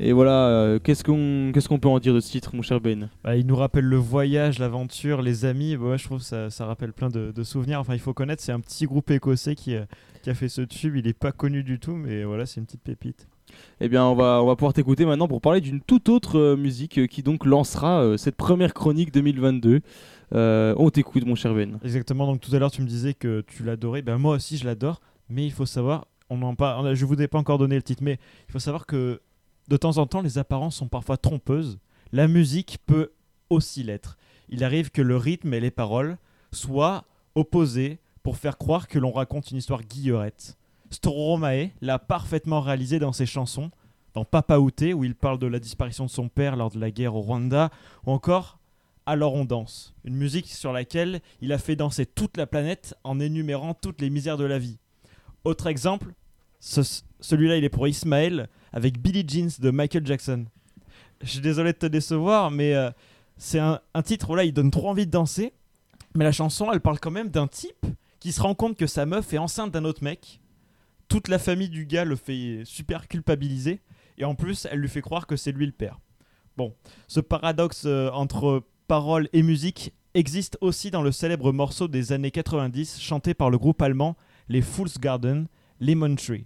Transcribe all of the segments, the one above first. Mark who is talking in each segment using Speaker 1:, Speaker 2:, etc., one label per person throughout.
Speaker 1: Et voilà, euh, qu'est-ce qu'on qu'est-ce qu'on peut en dire de ce titre, mon cher Ben?
Speaker 2: Bah, il nous rappelle le voyage, l'aventure, les amis. Bah, ouais, je trouve que ça, ça rappelle plein de, de souvenirs. Enfin, il faut connaître, c'est un petit groupe écossais qui, euh, qui a fait ce tube. Il est pas connu du tout, mais voilà, c'est une petite pépite.
Speaker 1: Eh bien, on va, on va pouvoir t'écouter maintenant pour parler d'une toute autre euh, musique euh, qui donc lancera euh, cette première chronique 2022. Euh, on t'écoute, mon cher Ben.
Speaker 2: Exactement. Donc tout à l'heure, tu me disais que tu l'adorais. Ben moi aussi, je l'adore. Mais il faut savoir, on en je vous ai pas encore donné le titre, mais il faut savoir que de temps en temps, les apparences sont parfois trompeuses. La musique peut aussi l'être. Il arrive que le rythme et les paroles soient opposés pour faire croire que l'on raconte une histoire guillerette. Stromae l'a parfaitement réalisé dans ses chansons, dans Papa Outé, où il parle de la disparition de son père lors de la guerre au Rwanda, ou encore Alors on danse, une musique sur laquelle il a fait danser toute la planète en énumérant toutes les misères de la vie. Autre exemple, ce- celui-là il est pour Ismaël avec Billie Jeans de Michael Jackson. Je suis désolé de te décevoir, mais euh, c'est un, titre où là il donne trop envie de danser, mais la chanson elle parle quand même d'un type qui se rend compte que sa meuf est enceinte d'un autre mec. Toute la famille du gars le fait super culpabiliser, et en plus elle lui fait croire que c'est lui le père. Bon, ce paradoxe euh, entre parole et musique existe aussi dans le célèbre morceau des années 90 chanté par le groupe allemand les Fool's Garden, Lemon Tree.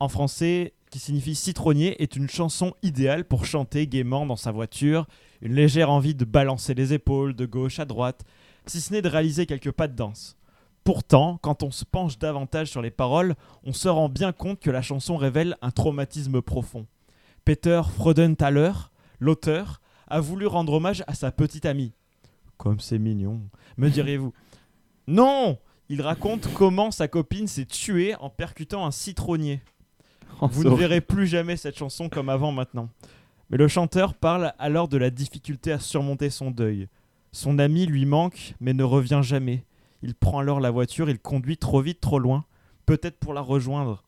Speaker 2: En français, qui signifie citronnier, est une chanson idéale pour chanter gaiement dans sa voiture, une légère envie de balancer les épaules de gauche à droite, si ce n'est de réaliser quelques pas de danse. Pourtant, quand on se penche davantage sur les paroles, on se rend bien compte que la chanson révèle un traumatisme profond. Peter Freudenthaler, l'auteur, a voulu rendre hommage à sa petite amie. Comme c'est mignon, me direz-vous. Non Il raconte comment sa copine s'est tuée en percutant un citronnier.
Speaker 1: Oh,
Speaker 2: Vous ne verrez plus jamais cette chanson comme avant maintenant. Mais le chanteur parle alors de la difficulté à surmonter son deuil. Son ami lui manque, mais ne revient jamais. Il prend alors la voiture, il conduit trop vite, trop loin, peut-être pour la rejoindre.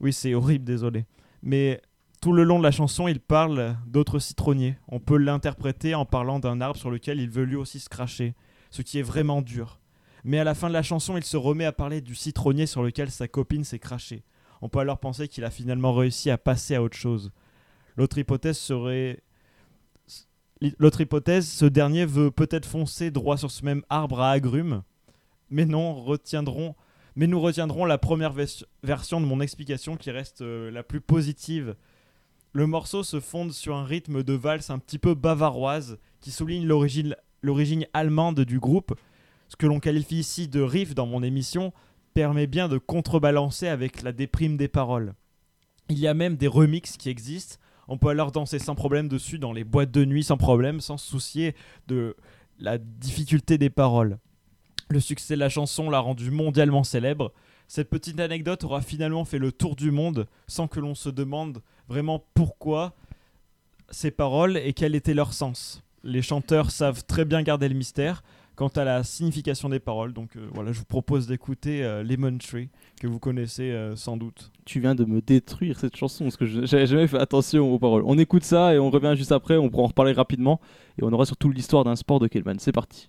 Speaker 2: Oui, c'est horrible, désolé. Mais tout le long de la chanson, il parle d'autres citronniers. On peut l'interpréter en parlant d'un arbre sur lequel il veut lui aussi se cracher, ce qui est vraiment dur. Mais à la fin de la chanson, il se remet à parler du citronnier sur lequel sa copine s'est crachée. On peut alors penser qu'il a finalement réussi à passer à autre chose. L'autre hypothèse serait. L'autre hypothèse, ce dernier veut peut-être foncer droit sur ce même arbre à agrumes, mais non. Mais nous retiendrons la première vers- version de mon explication qui reste euh, la plus positive. Le morceau se fonde sur un rythme de valse un petit peu bavaroise qui souligne l'origine allemande du groupe. Ce que l'on qualifie ici de riff dans mon émission permet bien de contrebalancer avec la déprime des paroles. Il y a même des remixes qui existent. On peut alors danser sans problème dessus dans les boîtes de nuit sans problème, sans se soucier de la difficulté des paroles. Le succès de la chanson l'a rendu mondialement célèbre. Cette petite anecdote aura finalement fait le tour du monde sans que l'on se demande vraiment pourquoi ces paroles et quel était leur sens. Les chanteurs savent très bien garder le mystère quant à la signification des paroles. Donc euh, voilà, je vous propose d'écouter euh, Lemon Tree, que vous connaissez euh, sans doute.
Speaker 1: Tu viens de me détruire cette chanson parce que je- j'avais jamais fait attention aux paroles. On écoute ça et on revient juste après. On pourra en reparler rapidement et on aura surtout l'histoire d'un sport de Kellman. C'est parti.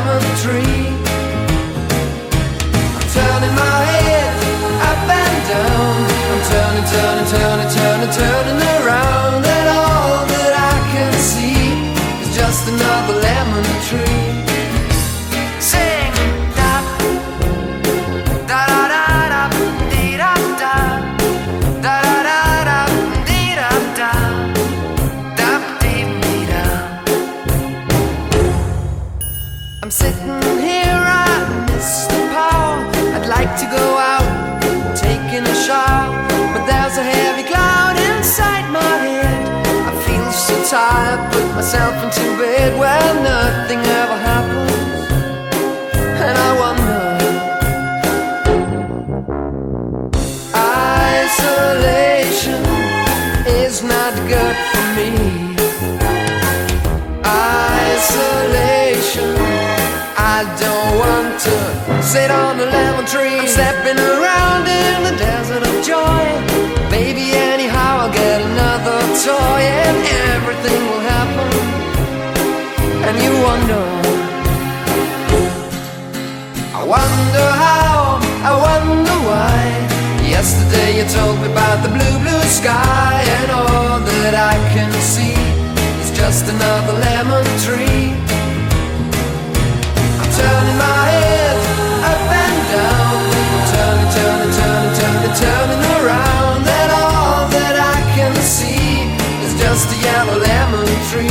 Speaker 3: turning around and all that I can see is just another lemon tree. Sing da da da da da dee da da da da da da dee da da da dee dee da. I'm sitting here, i'd like to go. myself into bed where nothing ever happens, and I wonder. Isolation is not good for me. Isolation, I don't want to sit on a lemon tree. I'm stepping around. Yesterday you told me about the blue, blue sky And all that I can see is just another lemon tree. I'm turning my head up and down Turning, turning, turning, turning, turning around And all that I can see is just a yellow lemon tree.